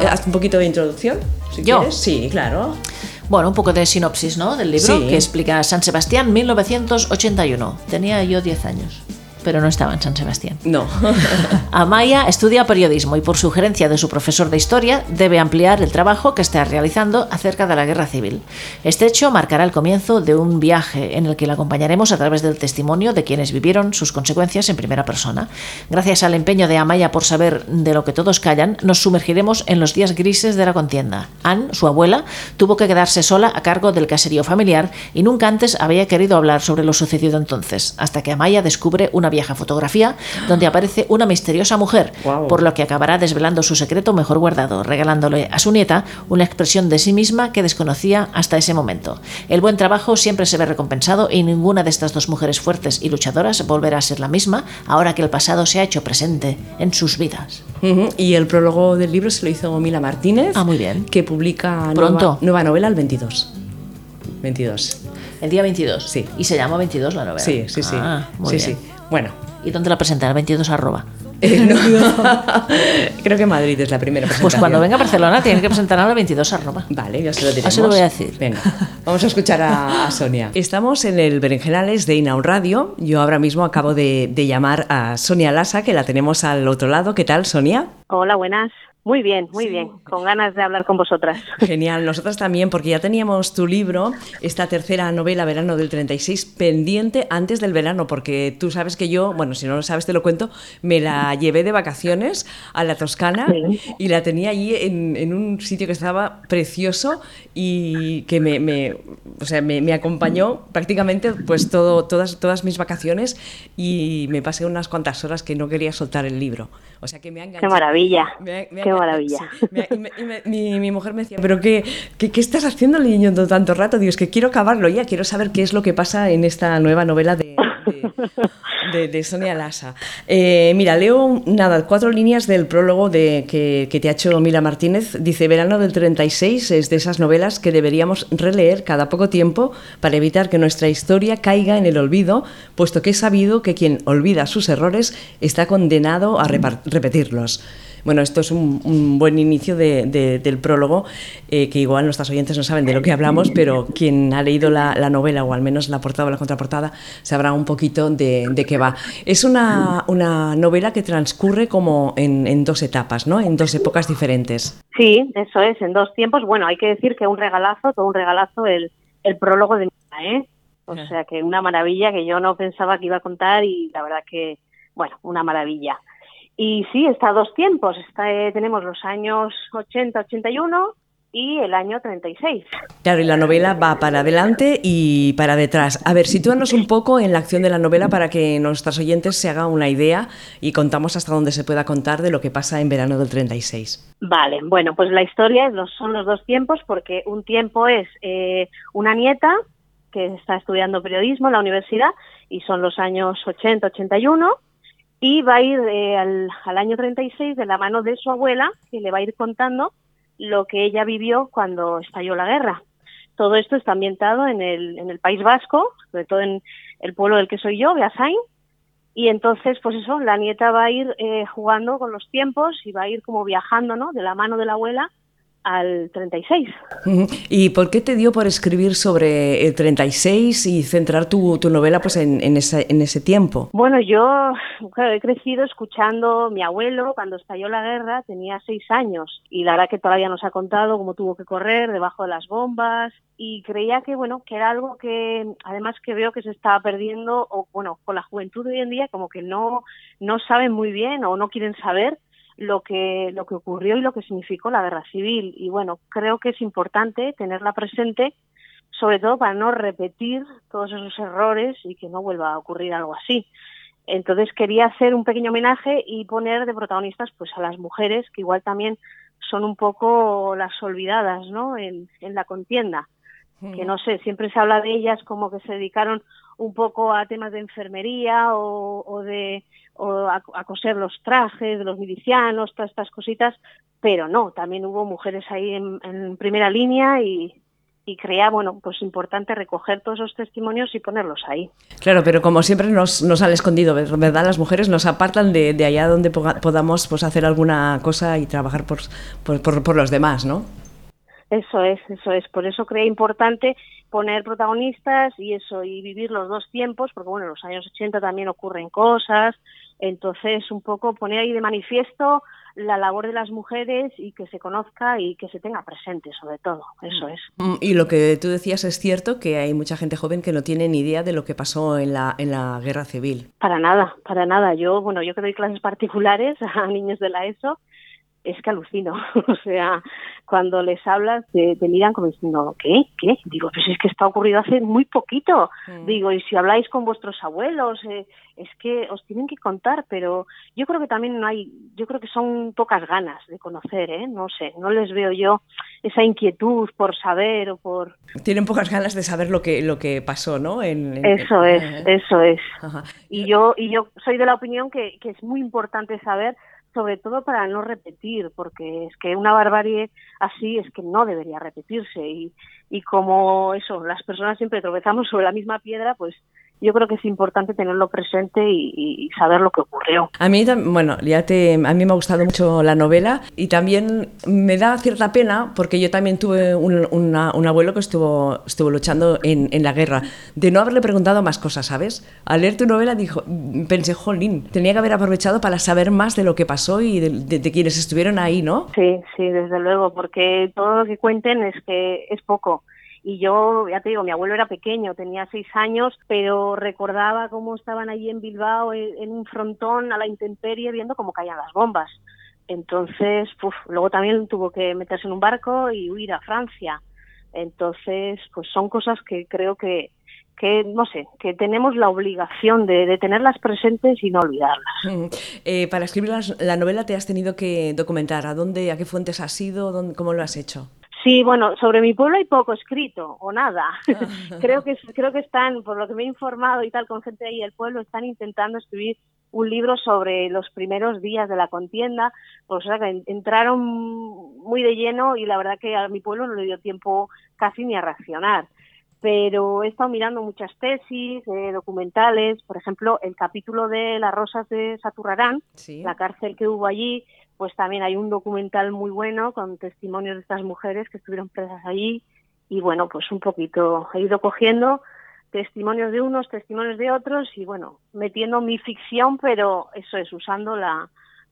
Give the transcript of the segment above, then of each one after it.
Eh, haz un poquito de introducción, si ¿Yo? quieres. Sí, claro. Bueno, un poco de sinopsis, ¿no? Del libro Sí. que explica San Sebastián 1981. Tenía yo 10 años, pero no estaba en San Sebastián. No. Amaya estudia periodismo y por sugerencia de su profesor de historia debe ampliar el trabajo que está realizando acerca de la guerra civil. Este hecho marcará el comienzo de un viaje en el que la acompañaremos a través del testimonio de quienes vivieron sus consecuencias en primera persona. Gracias al empeño de Amaya por saber de lo que todos callan, nos sumergiremos en los días grises de la contienda. Anne, su abuela, tuvo que quedarse sola a cargo del caserío familiar y nunca antes había querido hablar sobre lo sucedido entonces, hasta que Amaya descubre una vieja fotografía donde aparece una misteriosa mujer, por lo que acabará desvelando su secreto mejor guardado, regalándole a su nieta una expresión de sí misma que desconocía hasta ese momento. El buen trabajo siempre se ve recompensado y ninguna de estas dos mujeres fuertes y luchadoras volverá a ser la misma ahora que el pasado se ha hecho presente en sus vidas. Y el prólogo del libro se lo hizo Mila Martínez. Ah, muy bien. Que publica Pronto. Nueva, nueva novela el 22. 22. El día 22. Sí. Y se llama 22 la novela. Sí, sí, sí. Ah, muy sí, bien. sí. Bueno. ¿Y dónde la presentan? El 22 arroba. eh, no. Creo que Madrid es la primera presentación. Pues cuando venga a Barcelona tiene que presentarla al 22 arroba. Vale, ya se lo diremos. Así lo voy a decir. Venga, vamos a escuchar a, a Sonia. Estamos en el Berenjenales de Inaun Radio. Yo ahora mismo acabo de, de llamar a Sonia Lasa, que la tenemos al otro lado. ¿Qué tal, Sonia? Hola, buenas. Muy bien, muy bien. Con ganas de hablar con vosotras. Genial, nosotras también, porque ya teníamos tu libro, esta tercera novela, Verano del 36, pendiente antes del verano, porque tú sabes que yo, bueno, si no lo sabes te lo cuento, me la llevé de vacaciones a la Toscana Sí. y la tenía allí en, en un sitio que estaba precioso y que me, me- o sea, me, me acompañó prácticamente pues todo, todas, todas mis vacaciones y me pasé unas cuantas horas que no quería soltar el libro. O sea que me ha Qué enganchado. maravilla. Me ha- me ha Qué maravilla. sí, me ha- y me- y me- mi, mi mujer me decía, ¿pero qué, qué, qué estás haciendo leyendo tanto rato? Digo, es que quiero acabarlo ya, quiero saber qué es lo que pasa en esta nueva novela de, de, de- de Sonia Lasa. Eh, mira, leo nada, cuatro líneas del prólogo de, que, que te ha hecho Mila Martínez. Dice, Verano del 36 es de esas novelas que deberíamos releer cada poco tiempo para evitar que nuestra historia caiga en el olvido, puesto que es sabido que quien olvida sus errores está condenado a repetirlos. Bueno, esto es un, un buen inicio de- de- del prólogo, eh, que igual nuestros oyentes no saben de lo que hablamos, pero quien ha leído la, la novela, o al menos la portada o la contraportada, sabrá un poquito de, de qué va. Es una, una novela que transcurre como en, en dos etapas, ¿no? En dos épocas diferentes. Sí, eso es, en dos tiempos. Bueno, hay que decir que un regalazo, todo un regalazo el, el prólogo de ¿eh? O Ajá. sea que una maravilla que yo no pensaba que iba a contar y la verdad que, bueno, una maravilla. Y sí, está a dos tiempos. Está, eh, tenemos los años 80-81 y el año 36. Claro, y la novela va para adelante y para detrás. A ver, sitúanos un poco en la acción de la novela para que nuestros oyentes se hagan una idea y contamos hasta dónde se pueda contar de lo que pasa en verano del 36. Vale, bueno, pues la historia son los dos tiempos porque un tiempo es eh, una nieta que está estudiando periodismo en la universidad y son los años 80-81 y va a ir eh, al, al año 36 de la mano de su abuela que le va a ir contando lo que ella vivió cuando estalló la guerra. Todo esto está ambientado en el, en el País Vasco, sobre todo en el pueblo del que soy yo, Beasain, y entonces, pues eso, la nieta va a ir eh, jugando con los tiempos y va a ir como viajando, ¿no? De la mano de la abuela al 36. Ujú. ¿Y por qué te dio por escribir sobre el 36 y centrar tu, tu novela pues, en, en ese, en ese tiempo? Bueno, yo claro, he crecido escuchando mi abuelo cuando estalló la guerra, tenía seis años y la verdad que todavía nos ha contado cómo tuvo que correr debajo de las bombas y creía que bueno que era algo que además que veo que se estaba perdiendo o bueno con la juventud de hoy en día como que no no saben muy bien o no quieren saber lo que lo que ocurrió y lo que significó la guerra civil y bueno creo que es importante tenerla presente sobre todo para no repetir todos esos errores y que no vuelva a ocurrir algo así. Entonces quería hacer un pequeño homenaje y poner de protagonistas pues a las mujeres que igual también son un poco las olvidadas, ¿no? En, en la contienda. Que no sé, siempre se habla de ellas como que se dedicaron un poco a temas de enfermería o, o de o a, a coser los trajes de los milicianos, todas estas cositas, pero no, también hubo mujeres ahí en, en primera línea y, y creía, bueno, pues importante recoger todos esos testimonios y ponerlos ahí. Claro, pero como siempre nos, nos han escondido, ¿verdad? Las mujeres nos apartan de, de allá donde podamos pues, hacer alguna cosa y trabajar por, por, por, los demás, ¿no? Eso es, eso es. Por eso creía importante poner protagonistas y eso, y vivir los dos tiempos, porque bueno, en los años 80 también ocurren cosas, entonces un poco poner ahí de manifiesto la labor de las mujeres y que se conozca y que se tenga presente sobre todo, eso es. Mm, y lo que tú decías es cierto que hay mucha gente joven que no tiene ni idea de lo que pasó en la, en la guerra civil. Para nada, para nada. Yo, bueno, yo que doy clases particulares a niños de la ESO, es que alucino. o sea, cuando les hablas te, miran como diciendo, ¿qué? ¿Qué? Digo, pues es que está ocurrido hace muy poquito. Mm. Digo, y si habláis con vuestros abuelos, eh, es que os tienen que contar, pero yo creo que también no hay, yo creo que son pocas ganas de conocer, ¿eh? No sé, no les veo yo esa inquietud por saber o por... Tienen pocas ganas de saber lo que, lo que pasó, ¿no? En, Eso es, eso es. Y yo, y yo soy de la opinión que, que es muy importante saber sobre todo para no repetir, porque es que una barbarie así es que no debería repetirse. Y, y como eso, las personas siempre tropezamos sobre la misma piedra, pues yo creo que es importante tenerlo presente y, saber lo que ocurrió. A mí, bueno, ya te, a mí me ha gustado mucho la novela y también me da cierta pena porque yo también tuve un, un abuelo que estuvo, estuvo luchando en, en, la guerra, de no haberle preguntado más cosas, ¿sabes? Al leer tu novela dijo, pensé, jolín, tenía que haber aprovechado para saber más de lo que pasó y de, de quienes estuvieron ahí, ¿no? Sí, sí, desde luego, porque todo lo que cuenten es que es poco y yo, ya te digo, mi abuelo era pequeño, tenía seis años, pero recordaba cómo estaban allí en Bilbao en, un frontón a la intemperie viendo cómo caían las bombas. Entonces, luego también tuvo que meterse en un barco y huir a Francia. Entonces, pues son cosas que creo que, que no sé, que tenemos la obligación de, tenerlas presentes y no olvidarlas. Eh, para escribir la, novela te has tenido que documentar. ¿A dónde, a qué fuentes has ido? ¿Cómo lo has hecho? Sí, bueno, sobre mi pueblo hay poco escrito o nada. creo que creo que están, por lo que me he informado y tal con gente ahí del pueblo, están intentando escribir un libro sobre los primeros días de la contienda, pues o sea, que entraron muy de lleno y la verdad que a mi pueblo no le dio tiempo casi ni a reaccionar. Pero he estado mirando muchas tesis, eh, documentales, por ejemplo, el capítulo de las rosas de Saturrarán, la cárcel que hubo allí, pues también hay un documental muy bueno con testimonios de estas mujeres que estuvieron presas allí y bueno, pues un poquito he ido cogiendo testimonios de unos, testimonios de otros y bueno, metiendo mi ficción, pero eso es, usando la,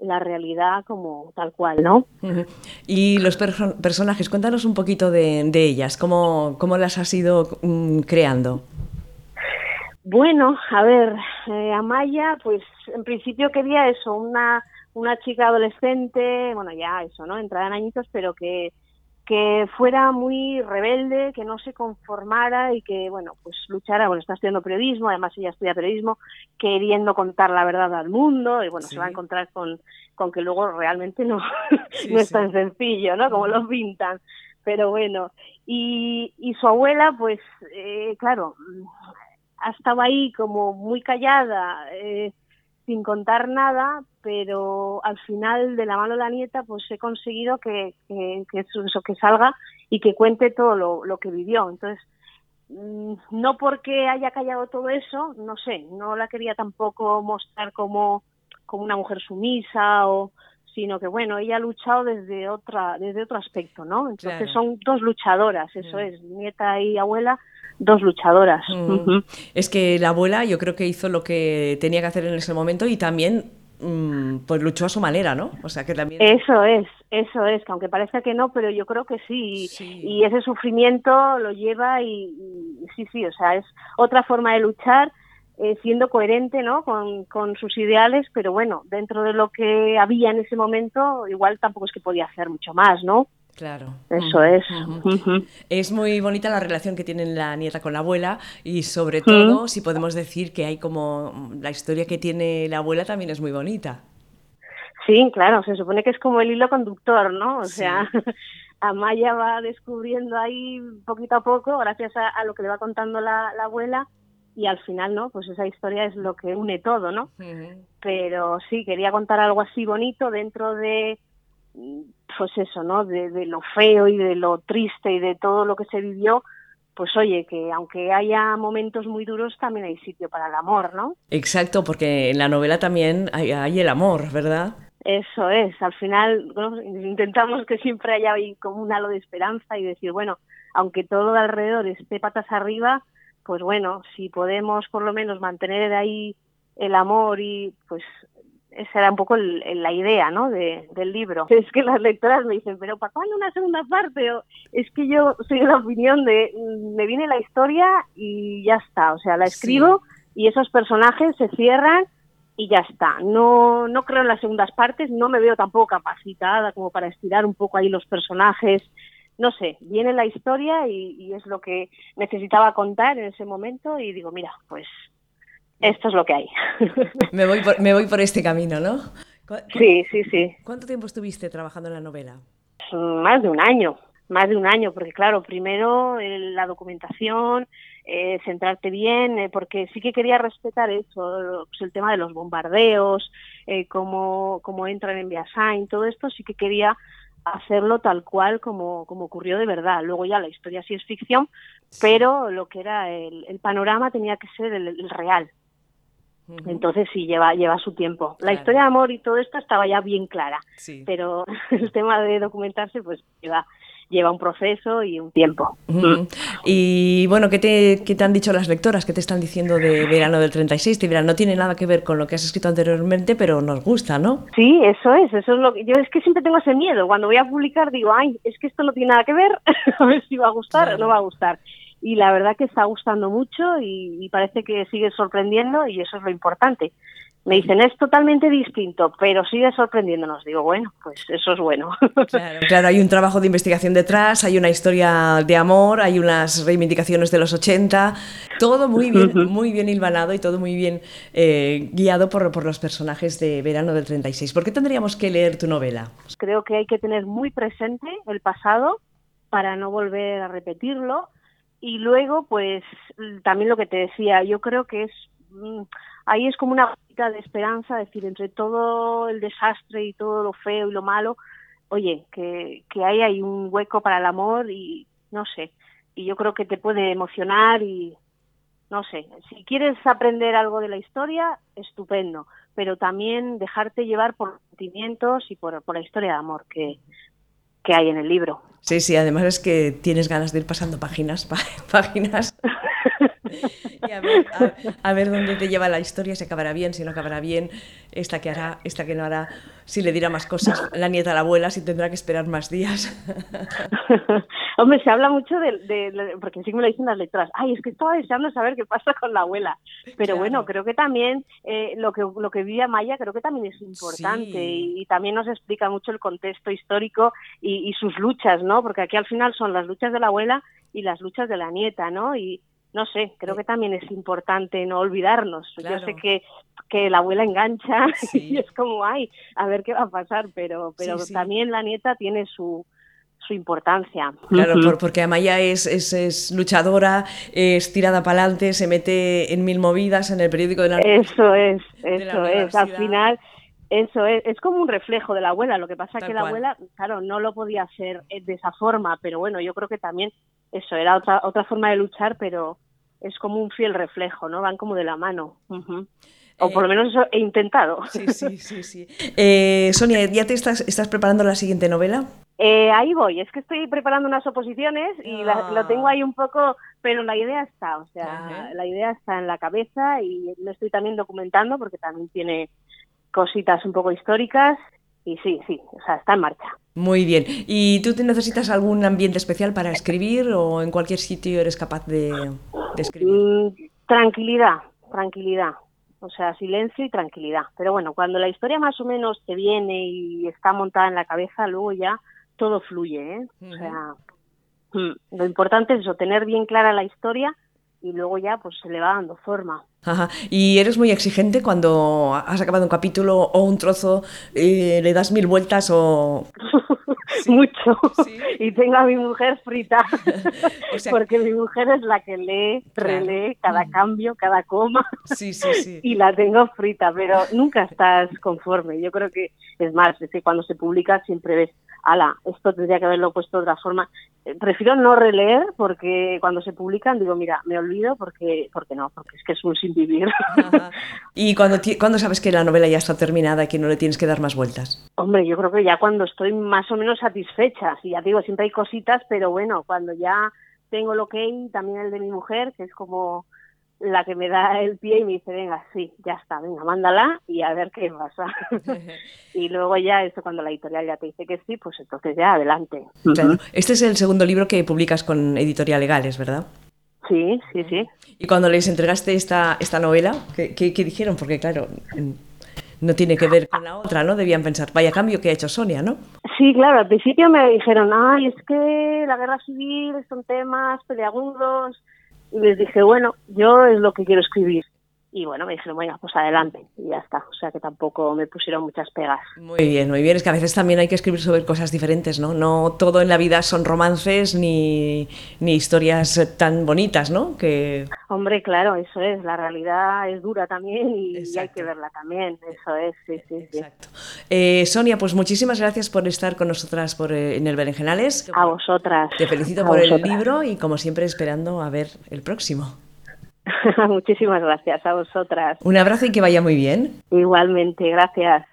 la realidad como tal cual, ¿no? Y los personajes, cuéntanos un poquito de, de ellas, ¿cómo, ¿cómo, las has ido mm, creando? Bueno, a ver, eh, Amaya, pues en principio quería eso, una una chica adolescente, bueno, ya eso, ¿no? Entrada en añitos, pero que, que fuera muy rebelde, que no se conformara y que, bueno, pues luchara, bueno, está estudiando periodismo, además ella estudia periodismo, queriendo contar la verdad al mundo y, bueno, se va a encontrar con, con que luego realmente no, no es tan sencillo, ¿no? Como lo pintan. Pero bueno, y, y su abuela, pues, eh, claro, estaba ahí como muy callada, eh, sin contar nada, pero al final de la mano de la nieta pues he conseguido que, que, eso, que salga y que cuente todo lo, lo que vivió. Entonces, mm, no porque haya callado todo eso, no sé, no la quería tampoco mostrar como, como una mujer sumisa o sino que bueno, ella ha luchado desde otra desde otro aspecto, ¿no? Entonces son dos luchadoras, eso mm. es, nieta y abuela dos luchadoras. Mm. Es que la abuela yo creo que hizo lo que tenía que hacer en ese momento y también mm, pues luchó a su manera, ¿no? O sea que también... Eso es, eso es, que aunque parezca que no, pero yo creo que sí. Y ese sufrimiento lo lleva y, sí, sí, o sea, es otra forma de luchar. Eh, siendo coherente ¿no? Con, con, sus ideales, pero bueno, dentro de lo que había en ese momento, igual tampoco es que podía hacer mucho más, ¿no? Claro. Eso es. Es muy bonita la relación que tiene la nieta con la abuela y sobre todo si podemos decir que hay como la historia que tiene la abuela también es muy bonita. Sí, claro, se supone que es como el hilo conductor, ¿no? O sea, Amaya va descubriendo ahí poquito a poco, gracias a, lo que le va contando la, abuela, y al final, ¿no? Pues esa historia es lo que une todo, ¿no? Pero sí, quería contar algo así bonito dentro de pues eso, ¿no? De, de, lo feo y de lo triste y de todo lo que se vivió, pues oye, que aunque haya momentos muy duros, también hay sitio para el amor, ¿no? Exacto, porque en la novela también hay, hay el amor, ¿verdad? Eso es, al final ¿no? intentamos que siempre haya ahí como un halo de esperanza y decir, bueno, aunque todo de alrededor esté patas arriba, pues bueno, si podemos por lo menos mantener ahí el amor y pues esa era un poco el, la idea ¿no? De, del libro. Es que las lectoras me dicen, pero ¿para cuándo una segunda parte? O, es que yo soy de la opinión de, mm, me viene la historia y ya está, o sea, la escribo sí. y esos personajes se cierran y ya está. No, no creo en las segundas partes, no me veo tampoco capacitada como para estirar un poco ahí los personajes. No sé, viene la historia y, y es lo que necesitaba contar en ese momento y digo, mira, pues esto es lo que hay. Me voy por, me voy por este camino, ¿no? Sí, sí, sí. ¿Cuánto tiempo estuviste trabajando en la novela? Más de un año, más de un año, porque claro, primero eh, la documentación, eh, centrarte bien, eh, porque sí que quería respetar eso, pues el tema de los bombardeos, eh, cómo, cómo entran en Biasain, todo esto sí que quería hacerlo tal cual como, como ocurrió de verdad. Luego ya la historia sí es ficción, pero lo que era el, el, panorama tenía que ser el, el real. Uh -huh. Entonces sí, lleva, lleva su tiempo. Claro. La historia de amor y todo esto estaba ya bien clara, sí. pero el tema de documentarse pues lleva, lleva un proceso y un tiempo. Uh -huh. Y bueno, ¿qué te, ¿qué te han dicho las lectoras? ¿Qué te están diciendo de verano del 36? Te dirán, no tiene nada que ver con lo que has escrito anteriormente, pero nos gusta, ¿no? Sí, eso es, eso es lo que yo es que siempre tengo ese miedo. Cuando voy a publicar digo, ay, es que esto no tiene nada que ver, a ver si va a gustar claro. o no va a gustar y la verdad que está gustando mucho y, y, parece que sigue sorprendiendo y eso es lo importante. Me dicen, es totalmente distinto, pero sigue sorprendiéndonos. Digo, bueno, pues eso es bueno. Claro, claro, hay un trabajo de investigación detrás, hay una historia de amor, hay unas reivindicaciones de los 80, todo muy bien, uh -huh. muy bien hilvanado y todo muy bien eh, guiado por, por los personajes de Verano del 36. ¿Por qué tendríamos que leer tu novela? Creo que hay que tener muy presente el pasado para no volver a repetirlo y luego, pues, también lo que te decía, yo creo que es, mm, ahí es como una gotita de esperanza, decir, entre todo el desastre y todo lo feo y lo malo, oye, que, que ahí hay un hueco para el amor y, no sé, y yo creo que te puede emocionar y, no sé, si quieres aprender algo de la historia, estupendo, pero también dejarte llevar por sentimientos y por, por la historia de amor que, que hay en el libro. Sí, sí, además es que tienes ganas de ir pasando páginas, páginas. y a ver, a, a ver, dónde te lleva la historia, si acabará bien, si no acabará bien, esta que hará, esta que no hará, si le dirá más cosas la nieta a la abuela, si tendrá que esperar más días. Hombre, se habla mucho de, de, de, porque sí me lo dicen las lectoras, ay, es que estaba deseando saber qué pasa con la abuela. Pero claro. bueno, creo que también eh, lo que lo que vive Maya creo que también es importante sí. y, y, también nos explica mucho el contexto histórico y, y sus luchas, ¿no? Porque aquí al final son las luchas de la abuela y las luchas de la nieta, ¿no? Y, no sé, creo que también es importante no olvidarnos. Claro. Yo sé que, que la abuela engancha sí. y es como, ay, a ver qué va a pasar, pero, pero sí, sí. también la nieta tiene su, su importancia. Claro, porque Amaya es, es, es, luchadora, es tirada para adelante, se mete en mil movidas en el periódico de la Eso es, eso es. Al final, eso es, es como un reflejo de la abuela. Lo que pasa es que la cual. abuela, claro, no lo podía hacer de esa forma, pero bueno, yo creo que también eso era otra, otra forma de luchar, pero es como un fiel reflejo, ¿no? Van como de la mano. Uh -huh. O por lo menos eso he intentado. Sí, sí, sí. sí. Eh, Sonia, ¿ya te estás, estás preparando la siguiente novela? Eh, ahí voy, es que estoy preparando unas oposiciones y ah. la, lo tengo ahí un poco, pero la idea está, o sea, Ajá. la idea está en la cabeza y lo estoy también documentando porque también tiene cositas un poco históricas y sí, sí, o sea, está en marcha. Muy bien. ¿Y tú te necesitas algún ambiente especial para escribir o en cualquier sitio eres capaz de, de escribir? Mm, tranquilidad, tranquilidad. O sea, silencio y tranquilidad. Pero bueno, cuando la historia más o menos te viene y está montada en la cabeza, luego ya todo fluye, ¿eh? Uh -huh. O sea, mm, lo importante es eso, tener bien clara la historia y luego ya pues se le va dando forma. Ajá. ¿Y eres muy exigente cuando has acabado un capítulo o un trozo, eh, le das mil vueltas o...? mucho. Y tengo a mi mujer frita, porque mi mujer es la que lee, relee cada cambio, cada coma. Sí, sí, y la tengo frita, pero nunca estás conforme. Yo creo que es más, es que cuando se publica siempre ves ala, esto tendría que haberlo puesto de otra forma. Eh, prefiero no releer porque cuando se publican digo, mira, me olvido porque, porque no, porque es que es un sin vivir. ¿Y cuando, cuando sabes que la novela ya está terminada y que no le tienes que dar más vueltas? Hombre, yo creo que ya cuando estoy más o menos satisfecha, y ya digo, siempre hay cositas, pero bueno, cuando ya tengo lo que hay, también el de mi mujer, que es como la que me da el pie y me dice, venga, sí, ya está, venga, mándala y a ver qué pasa. y luego ya, eso cuando la editorial ya te dice que sí, pues entonces ya adelante. Este es el segundo libro que publicas con Editorial Legales, ¿verdad? Sí, sí, sí. ¿Y cuando les entregaste esta, esta novela, ¿qué, qué, dijeron? Porque claro, no tiene que ver con la otra, ¿no? Debían pensar, vaya cambio que ha hecho Sonia, ¿no? Sí, claro, al principio me dijeron, ay, es que la guerra civil son temas peleagudos, y les dije, bueno, yo es lo que quiero escribir. Y bueno, me dijeron, bueno, pues adelante, y ya está. O sea que tampoco me pusieron muchas pegas. Muy bien, muy bien. Es que a veces también hay que escribir sobre cosas diferentes, ¿no? No todo en la vida son romances ni, ni historias tan bonitas, ¿no? Que... Hombre, claro, eso es. La realidad es dura también y, hay que verla también. Eso es, sí, sí. Exacto. Eh, Sonia, pues muchísimas gracias por estar con nosotras por, en el Berenjenales. A vosotras. Te felicito por el libro y como siempre esperando a ver el próximo. Muchísimas gracias a vosotras. Un abrazo y que vaya muy bien. Igualmente, gracias.